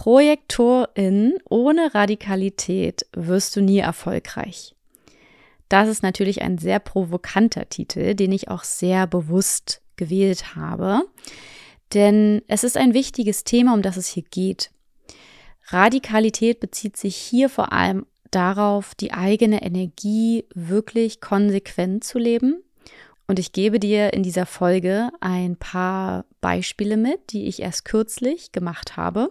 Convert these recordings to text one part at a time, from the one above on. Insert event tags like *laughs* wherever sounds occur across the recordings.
Projektorin ohne Radikalität wirst du nie erfolgreich. Das ist natürlich ein sehr provokanter Titel, den ich auch sehr bewusst gewählt habe, denn es ist ein wichtiges Thema, um das es hier geht. Radikalität bezieht sich hier vor allem darauf, die eigene Energie wirklich konsequent zu leben. Und ich gebe dir in dieser Folge ein paar Beispiele mit, die ich erst kürzlich gemacht habe,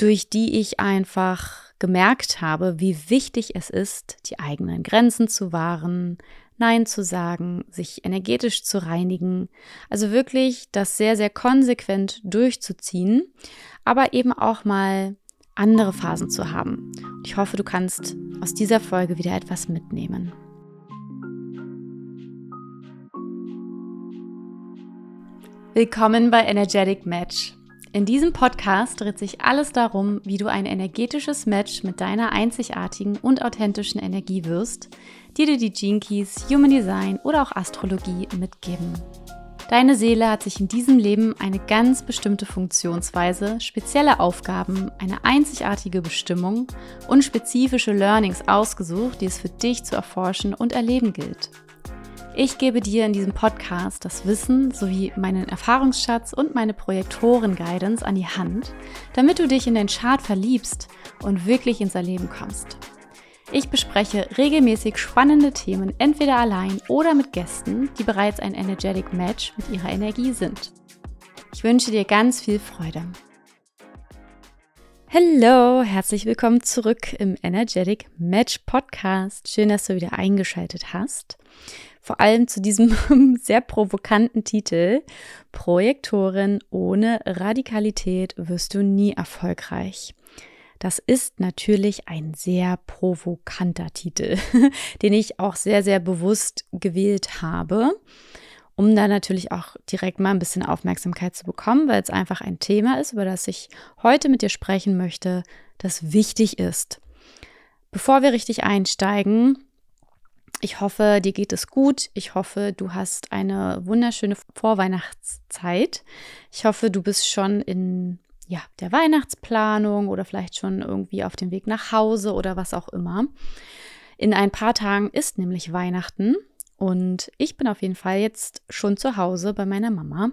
durch die ich einfach gemerkt habe, wie wichtig es ist, die eigenen Grenzen zu wahren, Nein zu sagen, sich energetisch zu reinigen. Also wirklich das sehr, sehr konsequent durchzuziehen, aber eben auch mal andere Phasen zu haben. Ich hoffe, du kannst aus dieser Folge wieder etwas mitnehmen. Willkommen bei Energetic Match. In diesem Podcast dreht sich alles darum, wie du ein energetisches Match mit deiner einzigartigen und authentischen Energie wirst, die dir die Gene Keys, Human Design oder auch Astrologie mitgeben. Deine Seele hat sich in diesem Leben eine ganz bestimmte Funktionsweise, spezielle Aufgaben, eine einzigartige Bestimmung und spezifische Learnings ausgesucht, die es für dich zu erforschen und erleben gilt. Ich gebe dir in diesem Podcast das Wissen sowie meinen Erfahrungsschatz und meine Projektoren-Guidance an die Hand, damit du dich in den Chart verliebst und wirklich ins Erleben kommst. Ich bespreche regelmäßig spannende Themen entweder allein oder mit Gästen, die bereits ein Energetic Match mit ihrer Energie sind. Ich wünsche dir ganz viel Freude. Hallo, herzlich willkommen zurück im Energetic Match Podcast. Schön, dass du wieder eingeschaltet hast vor allem zu diesem *laughs* sehr provokanten Titel Projektorin ohne Radikalität wirst du nie erfolgreich. Das ist natürlich ein sehr provokanter Titel, *laughs* den ich auch sehr, sehr bewusst gewählt habe, um da natürlich auch direkt mal ein bisschen Aufmerksamkeit zu bekommen, weil es einfach ein Thema ist, über das ich heute mit dir sprechen möchte, das wichtig ist. Bevor wir richtig einsteigen, ich hoffe, dir geht es gut. Ich hoffe, du hast eine wunderschöne Vorweihnachtszeit. Ich hoffe, du bist schon in ja, der Weihnachtsplanung oder vielleicht schon irgendwie auf dem Weg nach Hause oder was auch immer. In ein paar Tagen ist nämlich Weihnachten und ich bin auf jeden Fall jetzt schon zu Hause bei meiner Mama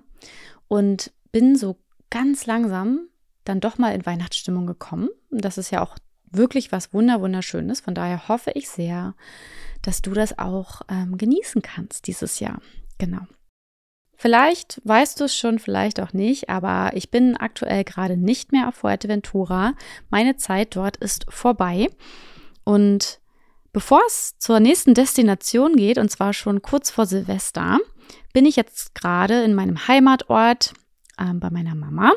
und bin so ganz langsam dann doch mal in Weihnachtsstimmung gekommen. Und das ist ja auch wirklich was wunder wunderschönes. Von daher hoffe ich sehr, dass du das auch ähm, genießen kannst dieses Jahr. Genau. Vielleicht weißt du es schon, vielleicht auch nicht, aber ich bin aktuell gerade nicht mehr auf Fuerteventura. Meine Zeit dort ist vorbei. Und bevor es zur nächsten Destination geht, und zwar schon kurz vor Silvester, bin ich jetzt gerade in meinem Heimatort äh, bei meiner Mama.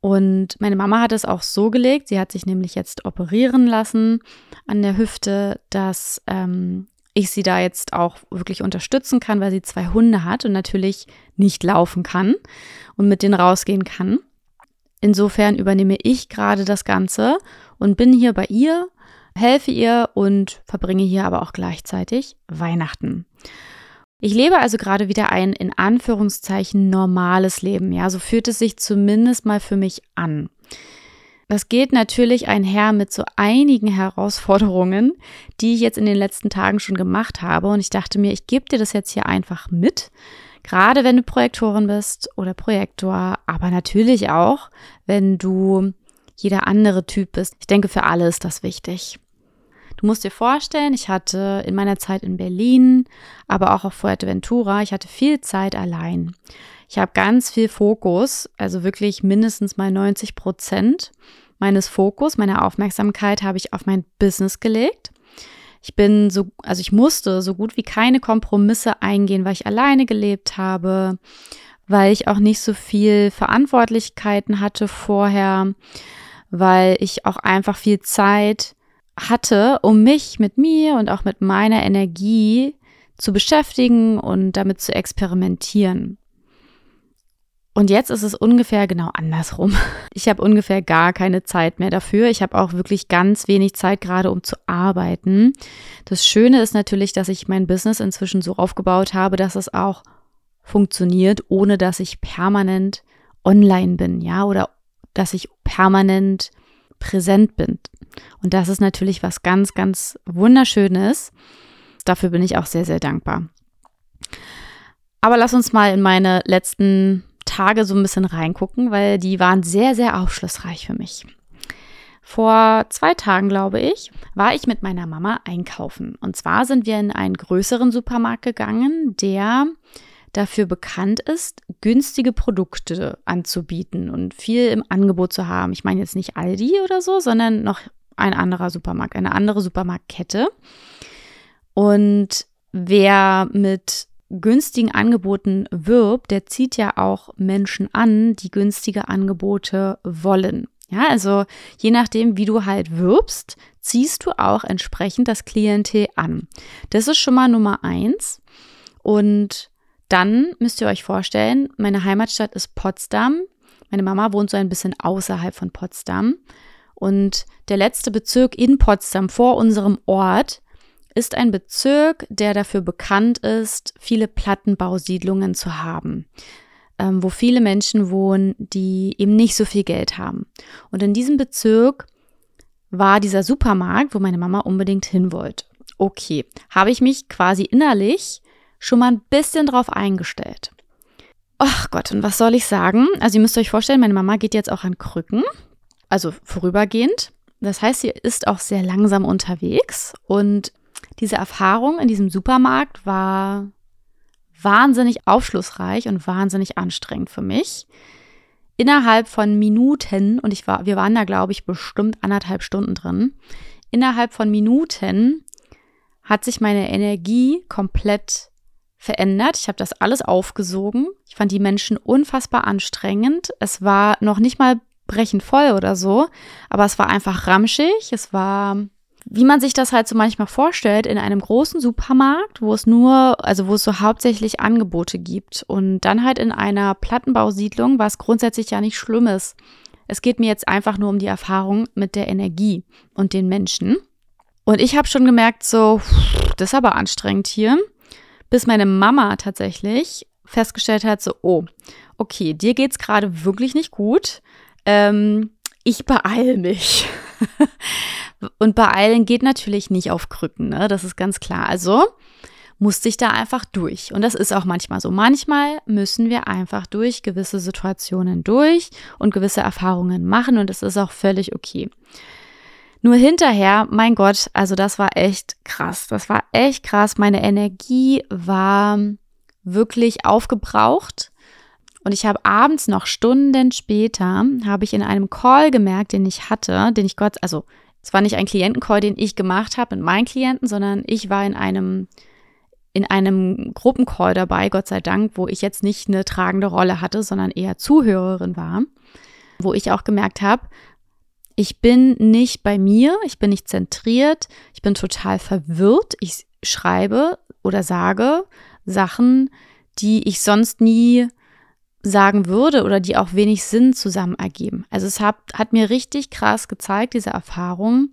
Und meine Mama hat es auch so gelegt, sie hat sich nämlich jetzt operieren lassen an der Hüfte, dass ähm, ich sie da jetzt auch wirklich unterstützen kann, weil sie zwei Hunde hat und natürlich nicht laufen kann und mit denen rausgehen kann. Insofern übernehme ich gerade das Ganze und bin hier bei ihr, helfe ihr und verbringe hier aber auch gleichzeitig Weihnachten. Ich lebe also gerade wieder ein in Anführungszeichen normales Leben. Ja, so fühlt es sich zumindest mal für mich an. Das geht natürlich einher mit so einigen Herausforderungen, die ich jetzt in den letzten Tagen schon gemacht habe. Und ich dachte mir, ich gebe dir das jetzt hier einfach mit. Gerade wenn du Projektorin bist oder Projektor, aber natürlich auch, wenn du jeder andere Typ bist. Ich denke, für alle ist das wichtig. Du musst dir vorstellen, ich hatte in meiner Zeit in Berlin, aber auch auf Fuerteventura, ich hatte viel Zeit allein. Ich habe ganz viel Fokus, also wirklich mindestens mal 90 Prozent meines Fokus, meiner Aufmerksamkeit habe ich auf mein Business gelegt. Ich bin so, also ich musste so gut wie keine Kompromisse eingehen, weil ich alleine gelebt habe, weil ich auch nicht so viel Verantwortlichkeiten hatte vorher, weil ich auch einfach viel Zeit hatte, um mich mit mir und auch mit meiner Energie zu beschäftigen und damit zu experimentieren. Und jetzt ist es ungefähr genau andersrum. *laughs* Ich habe ungefähr gar keine Zeit mehr dafür. Ich habe auch wirklich ganz wenig Zeit gerade, um zu arbeiten. Das Schöne ist natürlich, dass ich mein Business inzwischen so aufgebaut habe, dass es auch funktioniert, ohne dass ich permanent online bin, ja, oder dass ich permanent präsent bin. Und das ist natürlich was ganz, ganz Wunderschönes. Dafür bin ich auch sehr, sehr dankbar. Aber lass uns mal in meine letzten Tage so ein bisschen reingucken, weil die waren sehr, sehr aufschlussreich für mich. Vor zwei Tagen, glaube ich, war ich mit meiner Mama einkaufen. Und zwar sind wir in einen größeren Supermarkt gegangen, der dafür bekannt ist, günstige Produkte anzubieten und viel im Angebot zu haben. Ich meine jetzt nicht Aldi oder so, sondern noch ein anderer Supermarkt, eine andere Supermarktkette. Und wer mit günstigen Angeboten wirbt, der zieht ja auch Menschen an, die günstige Angebote wollen. Ja, also je nachdem, wie du halt wirbst, ziehst du auch entsprechend das Klientel an. Das ist schon mal Nummer eins. Und dann müsst ihr euch vorstellen, meine Heimatstadt ist Potsdam. Meine Mama wohnt so ein bisschen außerhalb von Potsdam. Und der letzte Bezirk in Potsdam vor unserem Ort ist ein Bezirk, der dafür bekannt ist, viele Plattenbausiedlungen zu haben, ähm, wo viele Menschen wohnen, die eben nicht so viel Geld haben. Und in diesem Bezirk war dieser Supermarkt, wo meine Mama unbedingt hin wollte. Okay, habe ich mich quasi innerlich schon mal ein bisschen drauf eingestellt. Ach Gott, und was soll ich sagen? Also ihr müsst euch vorstellen, meine Mama geht jetzt auch an Krücken, also vorübergehend. Das heißt, sie ist auch sehr langsam unterwegs und diese Erfahrung in diesem Supermarkt war wahnsinnig aufschlussreich und wahnsinnig anstrengend für mich. Innerhalb von Minuten, und ich war, wir waren da, glaube ich, bestimmt anderthalb Stunden drin, innerhalb von Minuten hat sich meine Energie komplett verändert. Ich habe das alles aufgesogen. Ich fand die Menschen unfassbar anstrengend. Es war noch nicht mal brechend voll oder so, aber es war einfach ramschig. Es war, wie man sich das halt so manchmal vorstellt, in einem großen Supermarkt, wo es nur, also wo es so hauptsächlich Angebote gibt. Und dann halt in einer Plattenbausiedlung, was grundsätzlich ja nicht schlimm ist. Es geht mir jetzt einfach nur um die Erfahrung mit der Energie und den Menschen. Und ich habe schon gemerkt, so, das ist aber anstrengend hier bis meine Mama tatsächlich festgestellt hat, so, oh, okay, dir geht's gerade wirklich nicht gut. Ähm, ich beeile mich. *laughs* Und beeilen geht natürlich nicht auf Krücken, ne? Das ist ganz klar. Also musste ich da einfach durch. Und das ist auch manchmal so. Manchmal müssen wir einfach durch gewisse Situationen durch und gewisse Erfahrungen machen und es ist auch völlig okay. Nur hinterher, mein Gott, also das war echt krass. Das war echt krass. Meine Energie war wirklich aufgebraucht. Und ich habe abends noch Stunden später, habe ich in einem Call gemerkt, den ich hatte, den ich Gott, also es war nicht ein Klientencall, den ich gemacht habe mit meinen Klienten, sondern ich war in einem in einem Gruppencall dabei, Gott sei Dank, wo ich jetzt nicht eine tragende Rolle hatte, sondern eher Zuhörerin war, wo ich auch gemerkt habe, ich bin nicht bei mir, ich bin nicht zentriert, ich bin total verwirrt. Ich schreibe oder sage Sachen, die ich sonst nie sagen würde oder die auch wenig Sinn zusammen ergeben. Also es hat, hat mir richtig krass gezeigt, diese Erfahrung,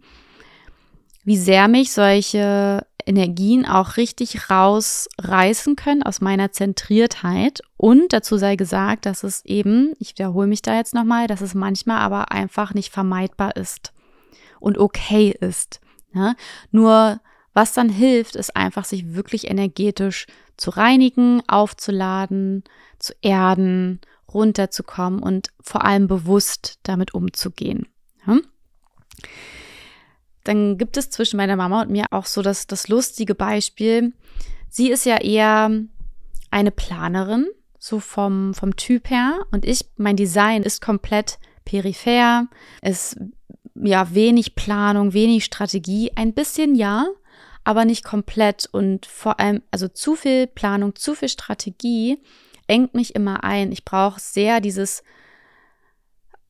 wie sehr mich solche Energien auch richtig rausreißen können aus meiner Zentriertheit. Und dazu sei gesagt, dass es eben, ich wiederhole mich da jetzt nochmal, dass es manchmal aber einfach nicht vermeidbar ist und okay ist. Ja? Ne? Nur was dann hilft, ist einfach, sich wirklich energetisch zu reinigen, aufzuladen, zu erden, runterzukommen und vor allem bewusst damit umzugehen. Ja? dann gibt es zwischen meiner Mama und mir auch so das, das lustige Beispiel. Sie ist ja eher eine Planerin, so vom, vom Typ her. Und ich, mein Design ist komplett peripher. Es ja wenig Planung, wenig Strategie, ein bisschen ja, aber nicht komplett. Und vor allem, also zu viel Planung, zu viel Strategie engt mich immer ein. Ich brauche sehr dieses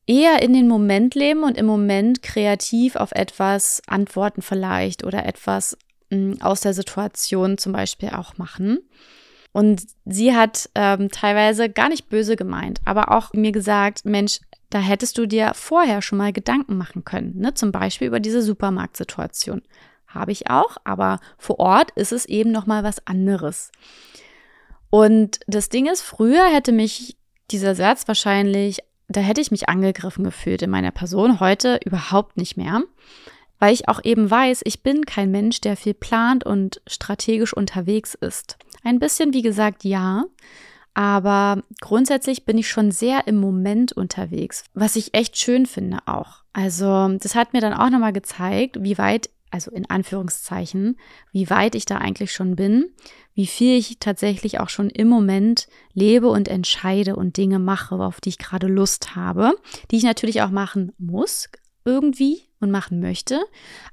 eher in den Moment leben und im Moment kreativ auf etwas antworten vielleicht oder etwas mh, hm, aus der Situation zum Beispiel auch machen. Und sie hat ähm, teilweise gar nicht böse gemeint, aber auch mir gesagt, Mensch, da hättest du dir vorher schon mal Gedanken machen können, ne? zum Beispiel über diese Supermarktsituation. Habe ich auch, aber vor Ort ist es eben noch mal was anderes. Und das Ding ist, früher hätte mich dieser Satz wahrscheinlich da hätte ich mich angegriffen gefühlt in meiner Person. Heute überhaupt nicht mehr, weil ich auch eben weiß, ich bin kein Mensch, der viel plant und strategisch unterwegs ist. Ein bisschen, wie gesagt, ja, aber grundsätzlich bin ich schon sehr im Moment unterwegs, was ich echt schön finde auch. Also das hat mir dann auch nochmal gezeigt, wie weit, also in Anführungszeichen, wie weit ich da eigentlich schon bin, wie viel ich tatsächlich auch schon im Moment lebe und entscheide und Dinge mache, auf die ich gerade Lust habe, die ich natürlich auch machen muss irgendwie und machen möchte,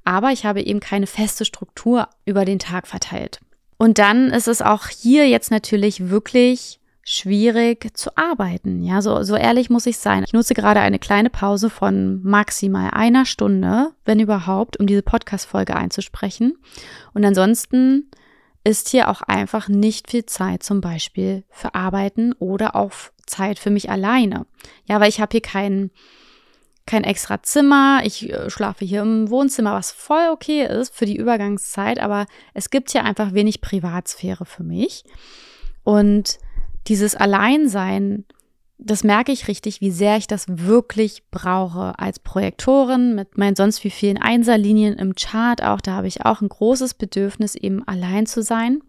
aber ich habe eben keine feste Struktur über den Tag verteilt. Und dann ist es auch hier jetzt natürlich wirklich schwierig zu arbeiten. Ja, so, so ehrlich muss ich sein. Ich nutze gerade eine kleine Pause von maximal einer Stunde, wenn überhaupt, um diese Podcast-Folge einzusprechen. Und ansonsten ist hier auch einfach nicht viel Zeit zum Beispiel für Arbeiten oder auch Zeit für mich alleine. Ja, weil ich habe hier kein, kein extra Zimmer. Ich äh, schlafe hier im Wohnzimmer, was voll okay ist für die Übergangszeit, aber es gibt hier einfach wenig Privatsphäre für mich. Und dieses Alleinsein, das merke ich richtig, wie sehr ich das wirklich brauche als Projektorin mit meinen sonst wie vielen Einserlinien im Chart auch. Da habe ich auch ein großes Bedürfnis, eben allein zu sein.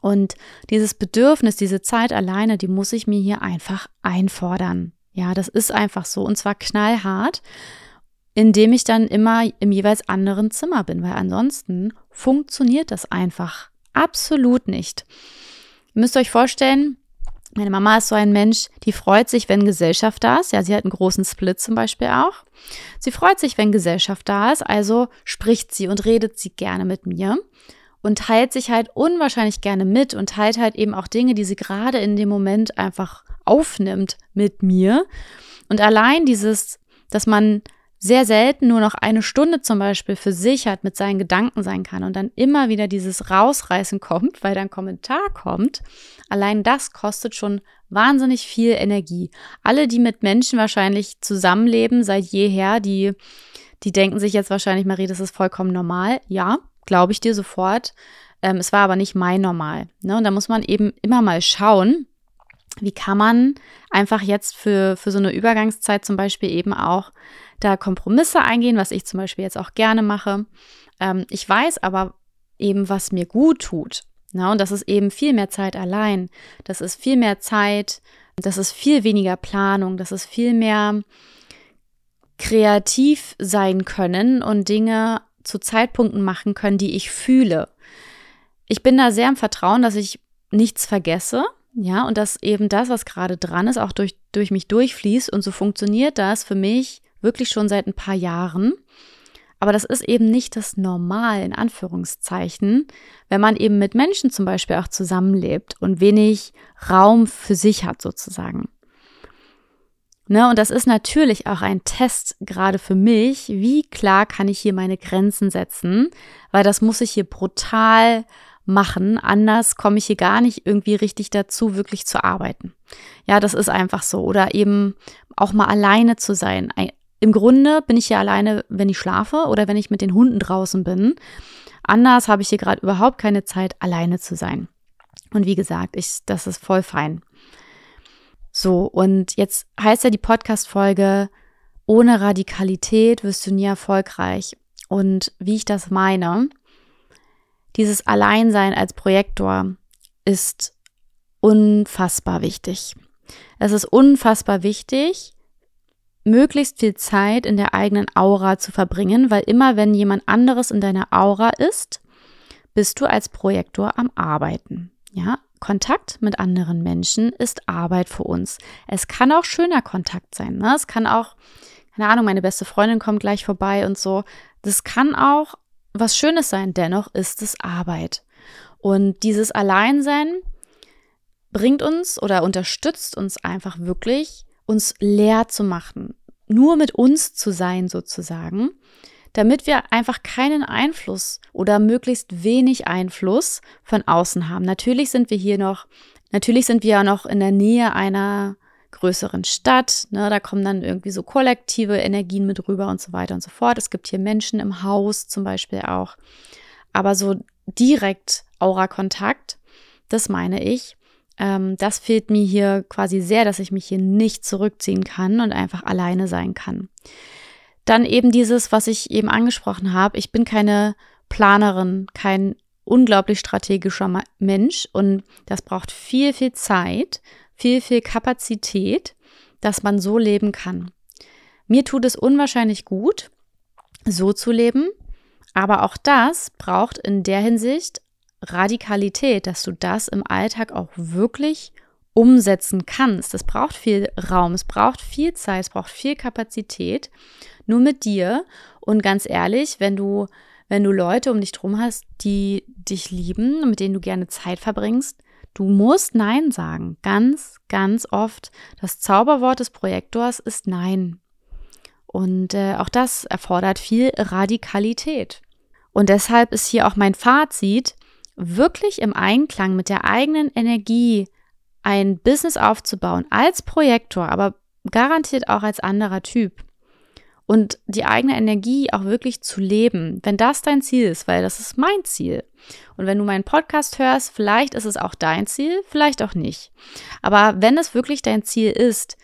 Und dieses Bedürfnis, diese Zeit alleine, die muss ich mir hier einfach einfordern. Ja, das ist einfach so. Und zwar knallhart, indem ich dann immer im jeweils anderen Zimmer bin, weil ansonsten funktioniert das einfach absolut nicht. Ihr müsst euch vorstellen, meine Mama ist so ein Mensch, die freut sich, wenn Gesellschaft da ist. Ja, sie hat einen großen Split zum Beispiel auch. Sie freut sich, wenn Gesellschaft da ist, also spricht sie und redet sie gerne mit mir und teilt sich halt unwahrscheinlich gerne mit und teilt halt eben auch Dinge, die sie gerade in dem Moment einfach aufnimmt mit mir. Und allein dieses, dass man sehr selten nur noch eine Stunde zum Beispiel für sich hat, mit seinen Gedanken sein kann und dann immer wieder dieses Rausreißen *laughs* kommt, weil dann Kommentar kommt, allein das kostet schon wahnsinnig viel Energie. Alle, die mit Menschen wahrscheinlich zusammenleben seit jeher, die, die denken sich jetzt wahrscheinlich, Marie, das ist vollkommen normal. Ja, glaube ich dir sofort. Ähm, es war aber nicht mein Normal. Ne? Und da muss man eben immer mal schauen, wie kann man einfach jetzt für, für so eine Übergangszeit zum Beispiel eben auch da Kompromisse eingehen, was ich zum Beispiel jetzt auch gerne mache. Ähm, ich weiß aber eben, was mir gut tut. Na, und das ist eben viel mehr Zeit allein. Das ist viel mehr Zeit, das ist viel weniger Planung, das ist viel mehr kreativ sein können und Dinge zu Zeitpunkten machen können, die ich fühle. Ich bin da sehr im Vertrauen, dass ich nichts vergesse, ja, und dass eben das, was gerade dran ist, auch durch, durch mich durchfließt. Und so funktioniert das für mich wirklich schon seit ein paar Jahren. Aber das ist eben nicht das Normal in Anführungszeichen, wenn man eben mit Menschen zum Beispiel auch zusammenlebt und wenig Raum für sich hat sozusagen. Ne, und das ist natürlich auch ein Test gerade für mich, wie klar kann ich hier meine Grenzen setzen, weil das muss ich hier brutal machen. Anders komme ich hier gar nicht irgendwie richtig dazu, wirklich zu arbeiten. Ja, das ist einfach so. Oder eben auch mal alleine zu sein, im Grunde bin ich hier alleine, wenn ich schlafe oder wenn ich mit den Hunden draußen bin. Anders habe ich hier gerade überhaupt keine Zeit, alleine zu sein. Und wie gesagt, ich, das ist voll fein. So, und jetzt heißt ja die Podcast-Folge, ohne Radikalität wirst du nie erfolgreich. Und wie ich das meine, dieses Alleinsein als Projektor ist unfassbar wichtig. Es ist unfassbar wichtig, möglichst viel Zeit in der eigenen Aura zu verbringen, weil immer wenn jemand anderes in deiner Aura ist, bist du als Projektor am Arbeiten. Ja, Kontakt mit anderen Menschen ist Arbeit für uns. Es kann auch schöner Kontakt sein. Ne? Es kann auch, keine Ahnung, meine beste Freundin kommt gleich vorbei und so. Das kann auch was Schönes sein. Dennoch ist es Arbeit. Und dieses Alleinsein bringt uns oder unterstützt uns einfach wirklich uns leer zu machen, nur mit uns zu sein sozusagen, damit wir einfach keinen Einfluss oder möglichst wenig Einfluss von außen haben. Natürlich sind wir hier noch, natürlich sind wir ja noch in der Nähe einer größeren Stadt, ne, da kommen dann irgendwie so kollektive Energien mit rüber und so weiter und so fort. Es gibt hier Menschen im Haus zum Beispiel auch. Aber so direkt Aura-Kontakt, das meine ich, Ähm, das fehlt mir hier quasi sehr, dass ich mich hier nicht zurückziehen kann und einfach alleine sein kann. Dann eben dieses, was ich eben angesprochen habe. Ich bin keine Planerin, kein unglaublich strategischer Mensch und das braucht viel, viel Zeit, viel, viel Kapazität, dass man so leben kann. Mir tut es unwahrscheinlich gut, so zu leben, aber auch das braucht in der Hinsicht Radikalität, dass du das im Alltag auch wirklich umsetzen kannst. Es braucht viel Raum, es braucht viel Zeit, es braucht viel Kapazität, nur mit dir. Und ganz ehrlich, wenn du, wenn du Leute um dich drum hast, die dich lieben und mit denen du gerne Zeit verbringst, du musst Nein sagen. Ganz, ganz oft. Das Zauberwort des Projektors ist Nein. Und äh, auch das erfordert viel Radikalität. Und deshalb ist hier auch mein Fazit, wirklich im Einklang mit der eigenen Energie ein Business aufzubauen, als Projektor, aber garantiert auch als anderer Typ. Und die eigene Energie auch wirklich zu leben, wenn das dein Ziel ist, weil das ist mein Ziel. Und wenn du meinen Podcast hörst, vielleicht ist es auch dein Ziel, vielleicht auch nicht. Aber wenn es wirklich dein Ziel ist,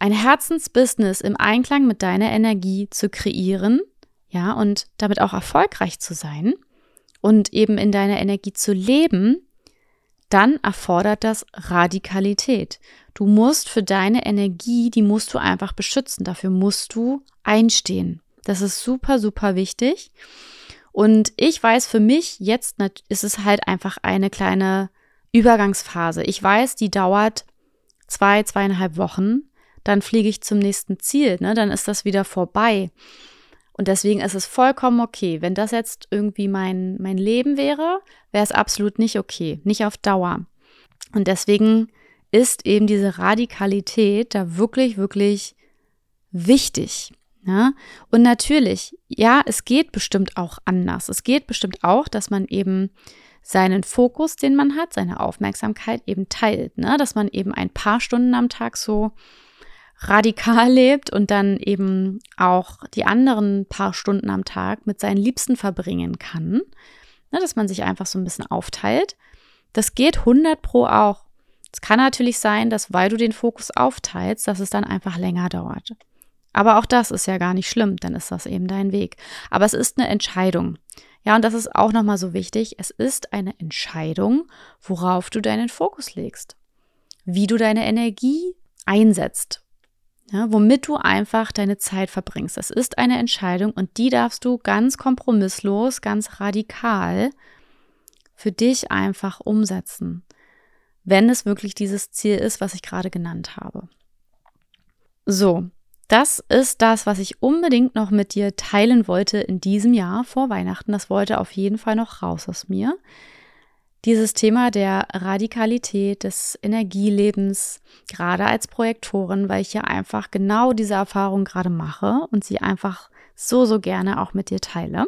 ein Herzensbusiness im Einklang mit deiner Energie zu kreieren, ja, und damit auch erfolgreich zu sein und eben in deiner Energie zu leben, dann erfordert das Radikalität. Du musst für deine Energie, die musst du einfach beschützen. Dafür musst du einstehen. Das ist super, super wichtig. Und ich weiß für mich, jetzt ist es halt einfach eine kleine Übergangsphase. Ich weiß, die dauert zwei, zweieinhalb Wochen. Dann fliege ich zum nächsten Ziel. Ne? Dann ist das wieder vorbei. Und deswegen ist es vollkommen okay. Wenn das jetzt irgendwie mein, mein Leben wäre, wäre es absolut nicht okay, nicht auf Dauer. Und deswegen ist eben diese Radikalität da wirklich, wirklich wichtig. Ja? Und natürlich, ja, es geht bestimmt auch anders. Es geht bestimmt auch, dass man eben seinen Fokus, den man hat, seine Aufmerksamkeit eben teilt. Ne? Dass man eben ein paar Stunden am Tag so radikal lebt und dann eben auch die anderen paar Stunden am Tag mit seinen Liebsten verbringen kann. Ne, dass man sich einfach so ein bisschen aufteilt. Das geht 100 pro auch. Es kann natürlich sein, dass weil du den Fokus aufteilst, dass es dann einfach länger dauert. Aber auch das ist ja gar nicht schlimm, dann ist das eben dein Weg. Aber es ist eine Entscheidung. Ja, und das ist auch nochmal so wichtig. Es ist eine Entscheidung, worauf du deinen Fokus legst. Wie du deine Energie einsetzt ja, womit du einfach deine Zeit verbringst. Das ist eine Entscheidung und die darfst du ganz kompromisslos, ganz radikal für dich einfach umsetzen, wenn es wirklich dieses Ziel ist, was ich gerade genannt habe. So, das ist das, was ich unbedingt noch mit dir teilen wollte in diesem Jahr vor Weihnachten. Das wollte auf jeden Fall noch raus aus mir dieses Thema der Radikalität des Energielebens, gerade als Projektorin, weil ich ja einfach genau diese Erfahrung gerade mache und sie einfach so, so gerne auch mit dir teile.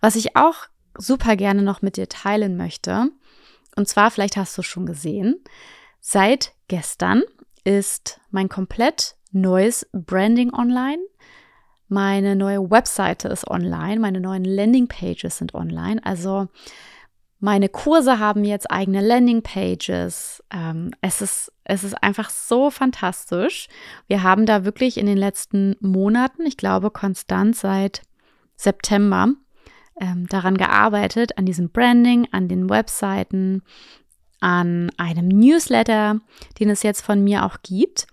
Was ich auch super gerne noch mit dir teilen möchte, und zwar, vielleicht hast du schon gesehen, seit gestern ist mein komplett neues Branding online. Meine neue Webseite ist online, meine neuen Landingpages sind online. Also meine Kurse haben jetzt eigene Landingpages. Ähm, es, ist, es ist einfach so fantastisch. Wir haben da wirklich in den letzten Monaten, ich glaube konstant seit September, ähm, daran gearbeitet, an diesem Branding, an den Webseiten, an einem Newsletter, den es jetzt von mir auch gibt.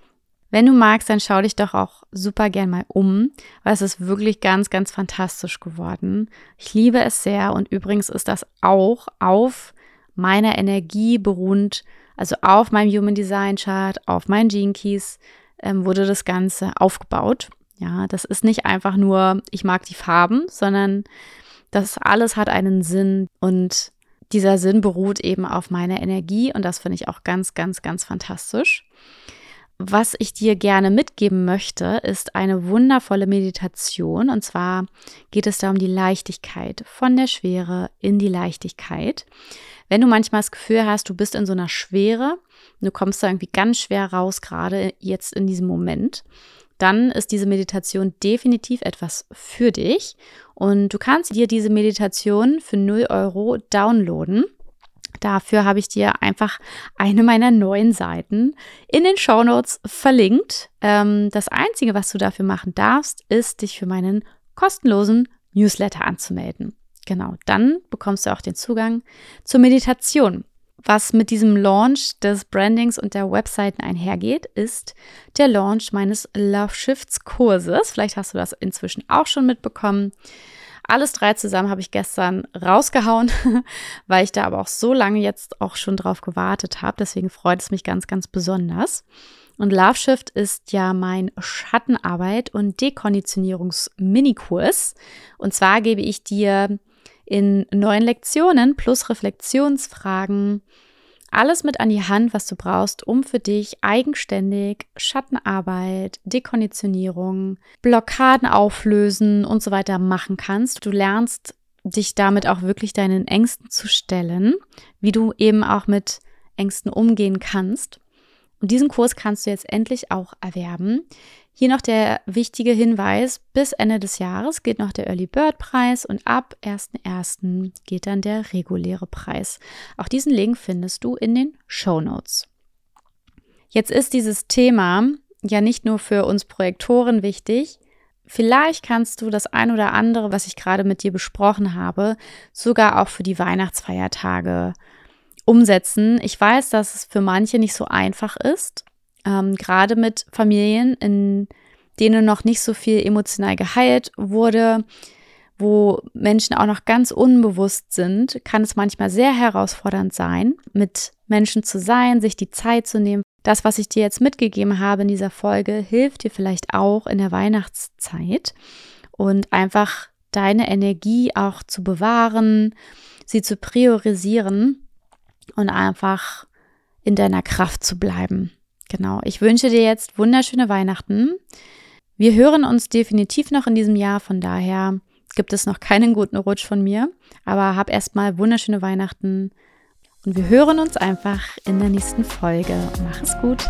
Wenn du magst, dann schau dich doch auch super gern mal um, weil es ist wirklich ganz, ganz fantastisch geworden. Ich liebe es sehr und übrigens ist das auch auf meiner Energie beruhend, also auf meinem Human Design Chart, auf meinen Gene Keys ähm, wurde das Ganze aufgebaut. Ja, das ist nicht einfach nur, ich mag die Farben, sondern das alles hat einen Sinn und dieser Sinn beruht eben auf meiner Energie und das finde ich auch ganz, ganz, ganz fantastisch was ich dir gerne mitgeben möchte, ist eine wundervolle Meditation. Und zwar geht es da um die Leichtigkeit, von der Schwere in die Leichtigkeit. Wenn du manchmal das Gefühl hast, du bist in so einer Schwere, du kommst da irgendwie ganz schwer raus, gerade jetzt in diesem Moment, dann ist diese Meditation definitiv etwas für dich. Und du kannst dir diese Meditation für 0 Euro downloaden. Dafür habe ich dir einfach eine meiner neuen Seiten in den Show Notes verlinkt. Ähm, das Einzige, was du dafür machen darfst, ist, dich für meinen kostenlosen Newsletter anzumelden. Genau, dann bekommst du auch den Zugang zur Meditation. Was mit diesem Launch des Brandings und der Webseiten einhergeht, ist der Launch meines Love Shifts Kurses. Vielleicht hast du das inzwischen auch schon mitbekommen. Alles drei zusammen habe ich gestern rausgehauen, *laughs* weil ich da aber auch so lange jetzt auch schon drauf gewartet habe. Deswegen freut es mich ganz, ganz besonders. Und Love Shift ist ja mein Schattenarbeit und Dekonditionierungs-Minikurs. Und zwar gebe ich dir in neun Lektionen plus Reflexionsfragen alles mit an die Hand, was du brauchst, um für dich eigenständig Schattenarbeit, Dekonditionierung, Blockaden auflösen und so weiter machen kannst. Du lernst dich damit auch wirklich deinen Ängsten zu stellen, wie du eben auch mit Ängsten umgehen kannst. Und diesen Kurs kannst du jetzt endlich auch erwerben. Hier noch der wichtige Hinweis, bis Ende des Jahres geht noch der Early Bird Preis und ab 1.1. geht dann der reguläre Preis. Auch diesen Link findest du in den Show Notes. Jetzt ist dieses Thema ja nicht nur für uns Projektoren wichtig, Vielleicht kannst du das ein oder andere, was ich gerade mit dir besprochen habe, sogar auch für die Weihnachtsfeiertage umsetzen. Ich weiß, dass es für manche nicht so einfach ist, ähm, gerade mit Familien, in denen noch nicht so viel emotional geheilt wurde, wo Menschen auch noch ganz unbewusst sind, kann es manchmal sehr herausfordernd sein, mit Menschen zu sein, sich die Zeit zu nehmen. Das, was ich dir jetzt mitgegeben habe in dieser Folge, hilft dir vielleicht auch in der Weihnachtszeit und einfach deine Energie auch zu bewahren, sie zu priorisieren und einfach in deiner Kraft zu bleiben. Genau, ich wünsche dir jetzt wunderschöne Weihnachten. Wir hören uns definitiv noch in diesem Jahr, von daher gibt es noch keinen guten Rutsch von mir, aber hab erstmal wunderschöne Weihnachten und wir hören uns einfach in der nächsten Folge. Mach es gut.